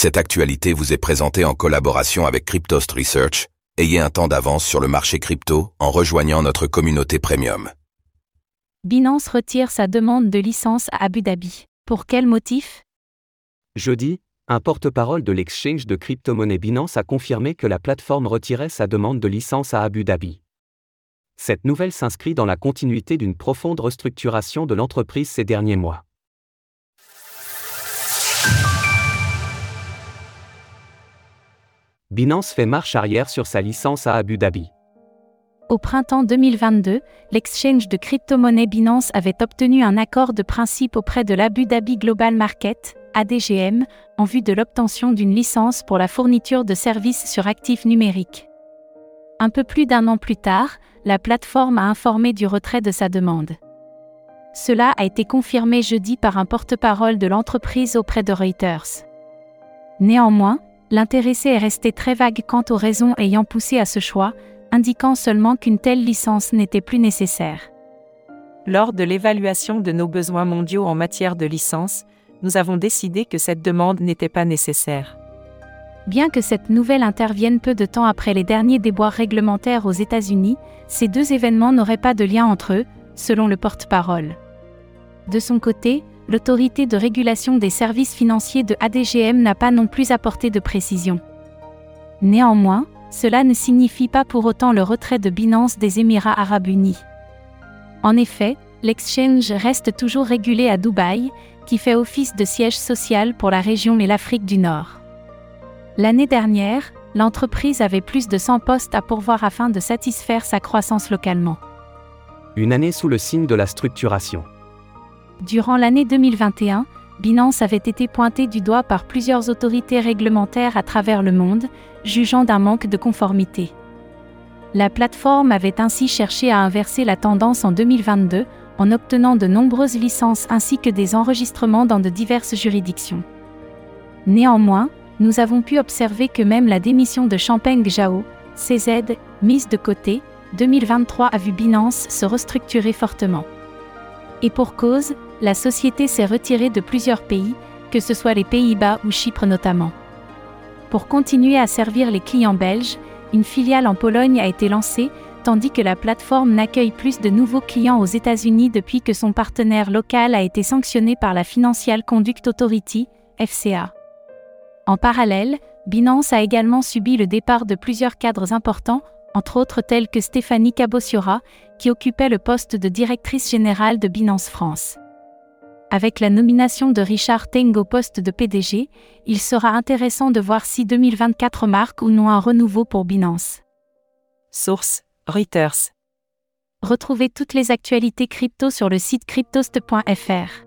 Cette actualité vous est présentée en collaboration avec Cryptost Research. Ayez un temps d'avance sur le marché crypto en rejoignant notre communauté premium. Binance retire sa demande de licence à Abu Dhabi. Pour quel motif? Jeudi, un porte-parole de l'exchange de crypto-monnaie Binance a confirmé que la plateforme retirait sa demande de licence à Abu Dhabi. Cette nouvelle s'inscrit dans la continuité d'une profonde restructuration de l'entreprise ces derniers mois. Binance fait marche arrière sur sa licence à Abu Dhabi. Au printemps 2022, l'exchange de crypto-monnaie Binance avait obtenu un accord de principe auprès de l'Abu Dhabi Global Market, ADGM, en vue de l'obtention d'une licence pour la fourniture de services sur actifs numériques. Un peu plus d'un an plus tard, la plateforme a informé du retrait de sa demande. Cela a été confirmé jeudi par un porte-parole de l'entreprise auprès de Reuters. Néanmoins, l'intéressé est resté très vague quant aux raisons ayant poussé à ce choix, indiquant seulement qu'une telle licence n'était plus nécessaire. Lors de l'évaluation de nos besoins mondiaux en matière de licence, nous avons décidé que cette demande n'était pas nécessaire. Bien que cette nouvelle intervienne peu de temps après les derniers déboires réglementaires aux États-Unis, ces deux événements n'auraient pas de lien entre eux, selon le porte-parole. De son côté, l'autorité de régulation des services financiers de ADGM n'a pas non plus apporté de précision. Néanmoins, cela ne signifie pas pour autant le retrait de Binance des Émirats arabes unis. En effet, l'exchange reste toujours régulé à Dubaï, qui fait office de siège social pour la région et l'Afrique du Nord. L'année dernière, l'entreprise avait plus de 100 postes à pourvoir afin de satisfaire sa croissance localement. Une année sous le signe de la structuration. Durant l'année 2021, Binance avait été pointé du doigt par plusieurs autorités réglementaires à travers le monde, jugeant d'un manque de conformité. La plateforme avait ainsi cherché à inverser la tendance en 2022 en obtenant de nombreuses licences ainsi que des enregistrements dans de diverses juridictions. Néanmoins, nous avons pu observer que même la démission de Champagne Zhao, CZ, mise de côté, 2023 a vu Binance se restructurer fortement. Et pour cause, la société s'est retirée de plusieurs pays, que ce soit les Pays-Bas ou Chypre notamment. Pour continuer à servir les clients belges, une filiale en Pologne a été lancée, tandis que la plateforme n'accueille plus de nouveaux clients aux États-Unis depuis que son partenaire local a été sanctionné par la Financial Conduct Authority, FCA. En parallèle, Binance a également subi le départ de plusieurs cadres importants, entre autres tels que Stéphanie Cabossiora, qui occupait le poste de directrice générale de Binance France. Avec la nomination de Richard Teng au poste de PDG, il sera intéressant de voir si 2024 marque ou non un renouveau pour Binance. Source Reuters. Retrouvez toutes les actualités crypto sur le site cryptost.fr.